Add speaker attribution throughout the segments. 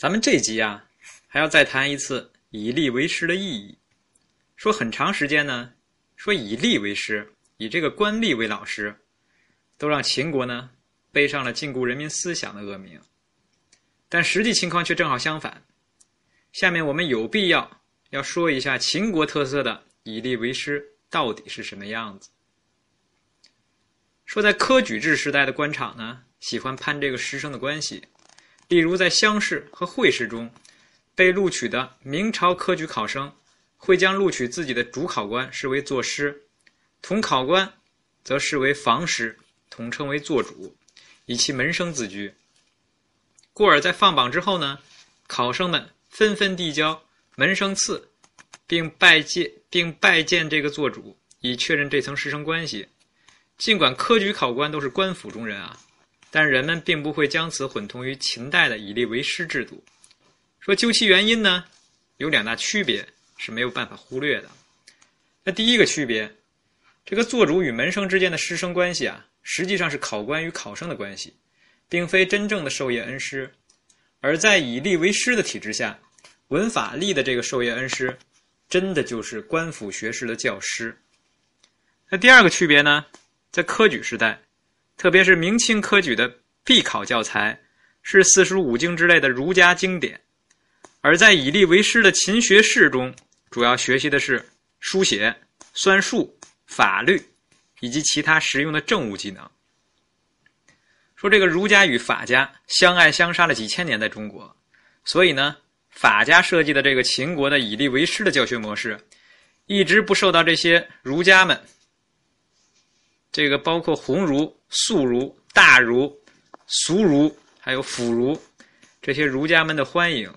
Speaker 1: 咱们这集啊，还要再谈一次以吏为师的意义。说很长时间呢，说以吏为师，以这个官吏为老师，都让秦国呢背上了禁锢人民思想的恶名。但实际情况却正好相反。下面我们有必要要说一下秦国特色的以吏为师到底是什么样子。说在科举制时代的官场呢，喜欢攀这个师生的关系，例如在乡试和会试中，被录取的明朝科举考生。会将录取自己的主考官视为作师，同考官则视为房师，统称为作主，以其门生自居。故而在放榜之后呢，考生们纷纷递交门生册，并拜见并拜见这个作主，以确认这层师生关系。尽管科举考官都是官府中人啊，但人们并不会将此混同于秦代的以吏为师制度。说究其原因呢，有两大区别。是没有办法忽略的。那第一个区别，这个做主与门生之间的师生关系啊，实际上是考官与考生的关系，并非真正的授业恩师。而在以吏为师的体制下，文法吏的这个授业恩师，真的就是官府学士的教师。那第二个区别呢，在科举时代，特别是明清科举的必考教材是四书五经之类的儒家经典，而在以吏为师的勤学士中。主要学习的是书写、算术、法律以及其他实用的政务技能。说这个儒家与法家相爱相杀了几千年，在中国，所以呢，法家设计的这个秦国的以吏为师的教学模式，一直不受到这些儒家们，这个包括鸿儒、素儒、大儒、俗儒还有腐儒这些儒家们的欢迎。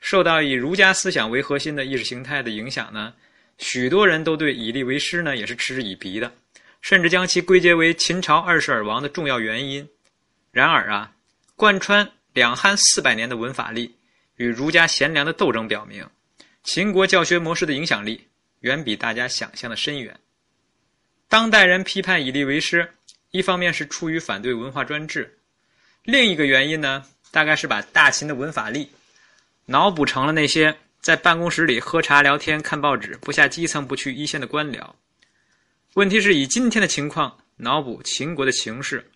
Speaker 1: 受到以儒家思想为核心的意识形态的影响呢，许多人都对以吏为师呢也是嗤之以鼻的，甚至将其归结为秦朝二世而亡的重要原因。然而啊，贯穿两汉四百年的文法力与儒家贤良的斗争表明，秦国教学模式的影响力远比大家想象的深远。当代人批判以吏为师，一方面是出于反对文化专制，另一个原因呢，大概是把大秦的文法力。脑补成了那些在办公室里喝茶聊天、看报纸、不下基层、不去一线的官僚。问题是以今天的情况脑补秦国的情势，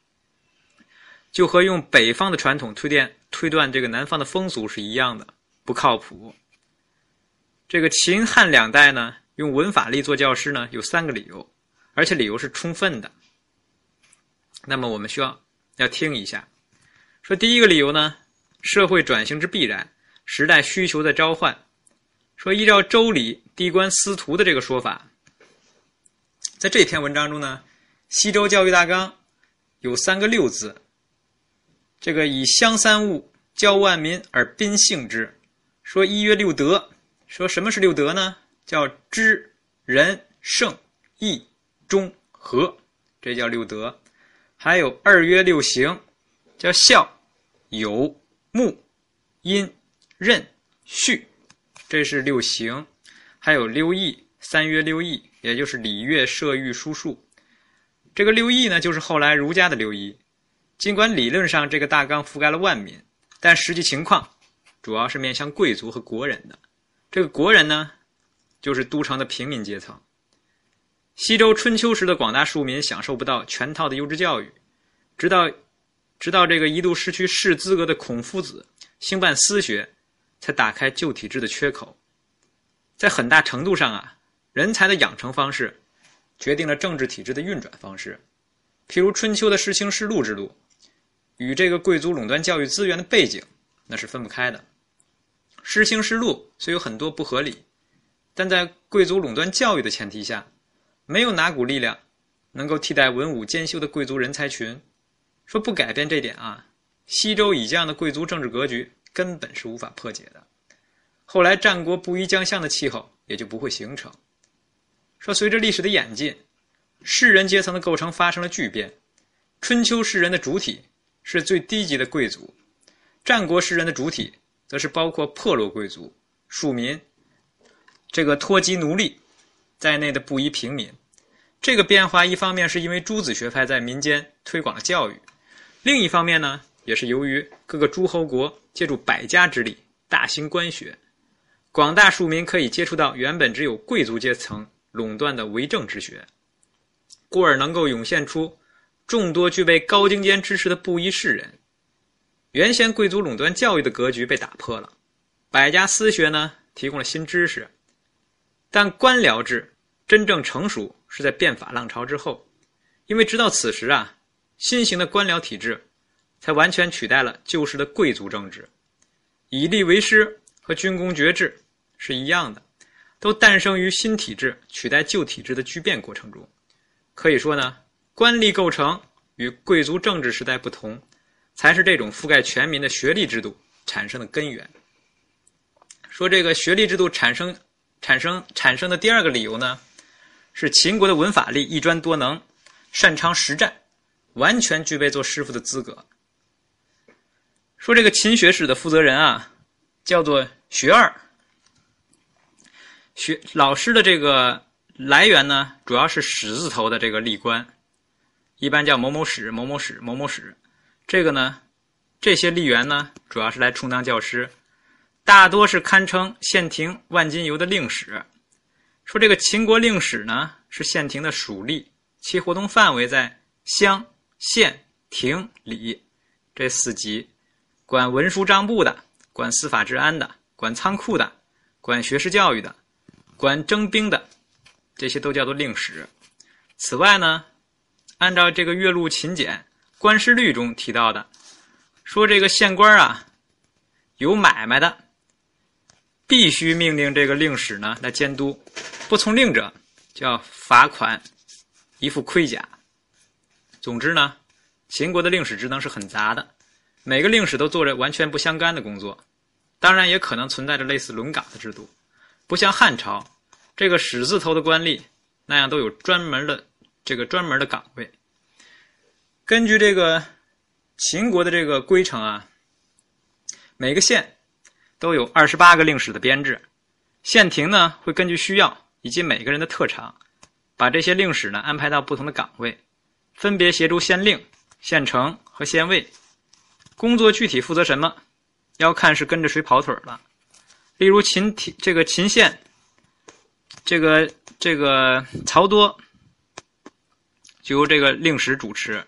Speaker 1: 就和用北方的传统推断推断这个南方的风俗是一样的，不靠谱。这个秦汉两代呢，用文法力做教师呢，有三个理由，而且理由是充分的。那么我们需要要听一下，说第一个理由呢，社会转型之必然。时代需求的召唤，说依照《周礼》地官司徒的这个说法，在这篇文章中呢，西周教育大纲有三个“六”字，这个以乡三物教万民而宾幸之，说一曰六德，说什么是六德呢？叫知、仁、胜、义、中、和，这叫六德。还有二曰六行，叫孝、友、睦、阴。任、序，这是六行；还有六艺，三约六艺，也就是礼乐射御书数。这个六艺呢，就是后来儒家的六艺。尽管理论上这个大纲覆盖了万民，但实际情况主要是面向贵族和国人的。这个国人呢，就是都城的平民阶层。西周春秋时的广大庶民享受不到全套的优质教育，直到直到这个一度失去士资格的孔夫子兴办私学。才打开旧体制的缺口，在很大程度上啊，人才的养成方式决定了政治体制的运转方式。譬如春秋的世卿世禄制度，与这个贵族垄断教育资源的背景那是分不开的。世卿世禄虽有很多不合理，但在贵族垄断教育的前提下，没有哪股力量能够替代文武兼修的贵族人才群。说不改变这点啊，西周以这样的贵族政治格局。根本是无法破解的。后来战国不衣将相的气候也就不会形成。说随着历史的演进，士人阶层的构成发生了巨变。春秋士人的主体是最低级的贵族，战国士人的主体则是包括破落贵族、庶民、这个脱籍奴隶在内的布衣平民。这个变化一方面是因为诸子学派在民间推广了教育，另一方面呢。也是由于各个诸侯国借助百家之力大兴官学，广大庶民可以接触到原本只有贵族阶层垄断的为政之学，故而能够涌现出众多具备高精尖知识的布衣士人。原先贵族垄断教育的格局被打破了，百家私学呢提供了新知识，但官僚制真正成熟是在变法浪潮之后，因为直到此时啊，新型的官僚体制才完全取代了旧式的贵族政治，以吏为师和军功爵制是一样的，都诞生于新体制取代旧体制的巨变过程中。可以说呢，官吏构成与贵族政治时代不同。才是这种覆盖全民的学历制度产生的根源。说这个学历制度产生、产生、产生的第二个理由呢，是秦国的文法吏一专多能，擅长实战，完全具备做师傅的资格。说这个秦学史的负责人啊，叫做学二。学老师的这个来源呢，主要是史字头的这个吏官，一般叫某某史、某某史、某某史。这个呢，这些吏员呢，主要是来充当教师，大多是堪称县庭万金油的令史。说这个秦国令史呢，是县庭的属吏，其活动范围在乡、县、庭、里这四级，管文书账簿的，管司法治安的，管仓库的，管学士教育的，管征兵的，这些都叫做令史。此外呢，按照这个岳麓秦简。官事律中提到的，说这个县官啊，有买卖的，必须命令这个令史呢来监督，不从令者就要罚款，一副盔甲。总之呢，秦国的令史职能是很杂的，每个令史都做着完全不相干的工作，当然也可能存在着类似轮岗的制度，不像汉朝这个史字头的官吏那样都有专门的这个专门的岗位。根据这个秦国的这个规程啊，每个县都有二十八个令史的编制，县庭呢会根据需要以及每个人的特长，把这些令史呢安排到不同的岗位，分别协助县令、县城和县尉。工作具体负责什么，要看是跟着谁跑腿了。例如秦体这个秦县，这个这个曹多就由这个令史主持。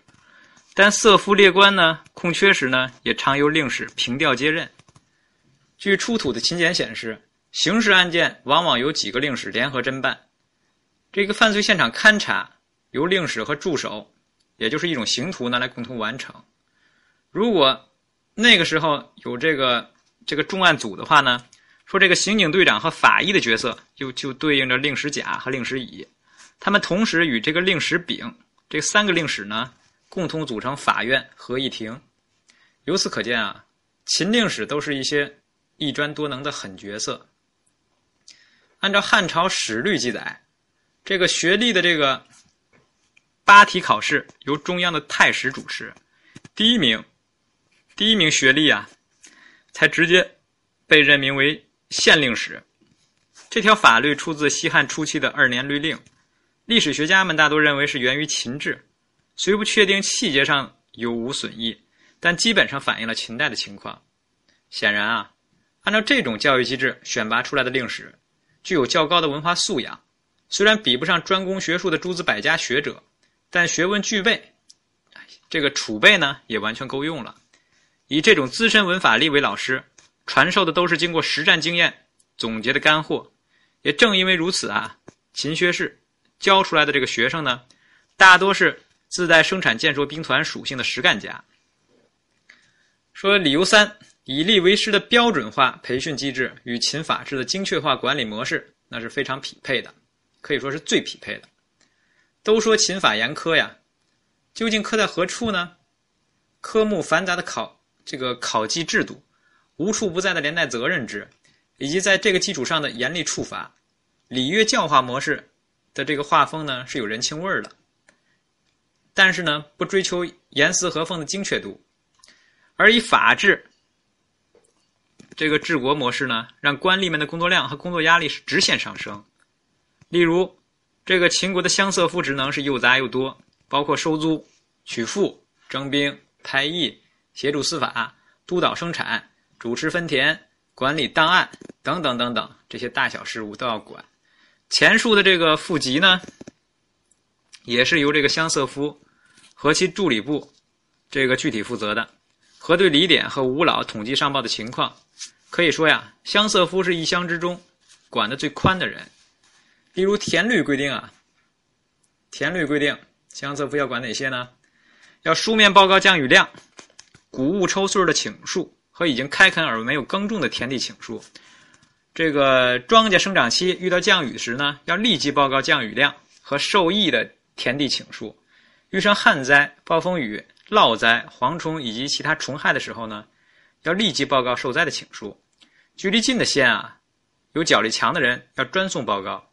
Speaker 1: 但色夫列官呢空缺时呢，也常由令史平调接任。据出土的秦简显示，刑事案件往往由几个令史联合侦办。这个犯罪现场勘查由令史和助手，也就是一种刑徒呢来共同完成。如果那个时候有这个这个重案组的话呢，说这个刑警队长和法医的角色就就对应着令史甲和令史乙，他们同时与这个令史丙这三个令史呢。共同组成法院合议庭，由此可见啊，秦令史都是一些一专多能的狠角色。按照汉朝史律记载，这个学历的这个八题考试由中央的太史主持，第一名，第一名学历啊，才直接被任命为县令史。这条法律出自西汉初期的二年律令，历史学家们大多认为是源于秦制。虽不确定细节上有无损益，但基本上反映了秦代的情况。显然啊，按照这种教育机制选拔出来的令史，具有较高的文化素养。虽然比不上专攻学术的诸子百家学者，但学问具备，这个储备呢也完全够用了。以这种资深文法吏为老师，传授的都是经过实战经验总结的干货。也正因为如此啊，秦学士教出来的这个学生呢，大多是。自带生产建设兵团属性的实干家。说理由三，以吏为师的标准化培训机制与秦法制的精确化管理模式，那是非常匹配的，可以说是最匹配的。都说秦法严苛呀，究竟苛在何处呢？科目繁杂的考这个考绩制度，无处不在的连带责任制，以及在这个基础上的严厉处罚，礼乐教化模式的这个画风呢，是有人情味儿的。但是呢，不追求严丝合缝的精确度，而以法治这个治国模式呢，让官吏们的工作量和工作压力是直线上升。例如，这个秦国的乡色夫职能是又杂又多，包括收租、取赋、征兵、拍役、协助司法、督导生产、主持分田、管理档案等等等等这些大小事务都要管。前述的这个副级呢，也是由这个乡色夫和其助理部这个具体负责的，核对李典和吴老统计上报的情况。可以说呀，乡色夫是一乡之中管的最宽的人。例如田律规定啊，田律规定乡色夫要管哪些呢？要书面报告降雨量、谷物抽穗的请数和已经开垦而没有耕种的田地请数。这个庄稼生长期遇到降雨时呢，要立即报告降雨量和受益的田地请数。遇上旱灾、暴风雨、涝灾、蝗虫以及其他虫害的时候呢，要立即报告受灾的请书。距离近的县啊，有脚力强的人要专送报告；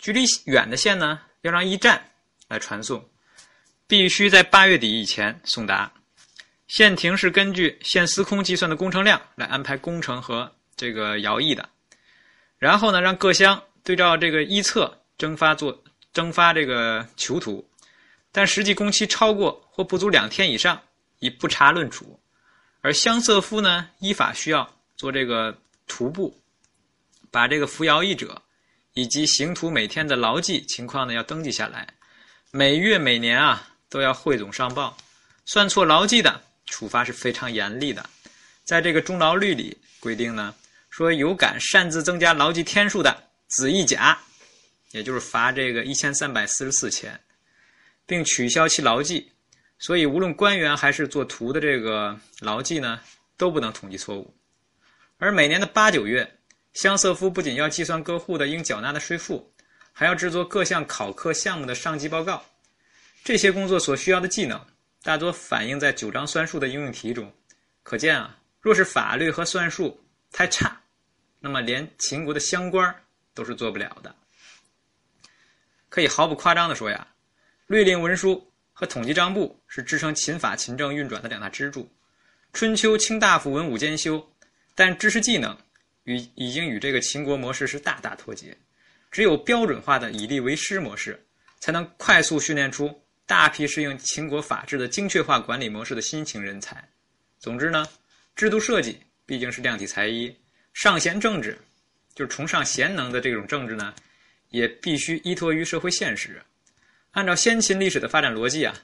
Speaker 1: 距离远的县呢，要让驿站来传送，必须在八月底以前送达。县庭是根据县司空计算的工程量来安排工程和这个徭役的，然后呢，让各乡对照这个一册征发做征发这个囚徒，但实际工期超过或不足两天以上，以不查论处。而乡色夫呢，依法需要做这个。徒步，把这个扶摇役者以及行徒每天的劳绩情况呢要登记下来，每月每年啊都要汇总上报。算错劳绩的，处罚是非常严厉的。在这个中劳律里规定呢，说有敢擅自增加劳绩天数的，子一甲，也就是罚这个一千三百四十四钱，并取消其劳记。所以无论官员还是做图的这个劳记呢，都不能统计错误。而每年的八九月，乡色夫不仅要计算各户的应缴纳的税赋，还要制作各项考科项目的上级报告。这些工作所需要的技能，大多反映在九章算术的应用题中。可见啊，若是法律和算术太差，那么连秦国的乡官都是做不了的。可以毫不夸张地说呀，律令文书和统计账簿是支撑秦法秦政运转的两大支柱。春秋卿大夫文武兼修。但知识技能与已经与这个秦国模式是大大脱节，只有标准化的以吏为师模式，才能快速训练出大批适应秦国法治的精确化管理模式的新型人才。总之呢，制度设计毕竟是量体裁衣，尚贤政治，就是崇尚贤能的这种政治呢，也必须依托于社会现实。按照先秦历史的发展逻辑啊，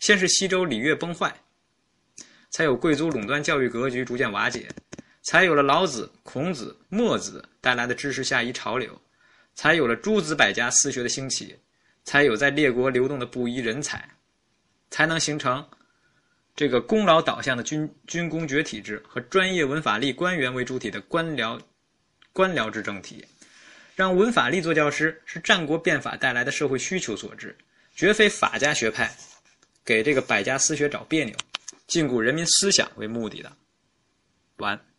Speaker 1: 先是西周礼乐崩坏，才有贵族垄断教育格局逐渐瓦解。才有了老子、孔子、墨子带来的知识下移潮流，才有了诸子百家私学的兴起，才有在列国流动的布衣人才，才能形成这个功劳导向的军军功爵体制和专业文法力官员为主体的官僚官僚制政体。让文法力做教师是战国变法带来的社会需求所致，绝非法家学派给这个百家私学找别扭、禁锢人民思想为目的的。完。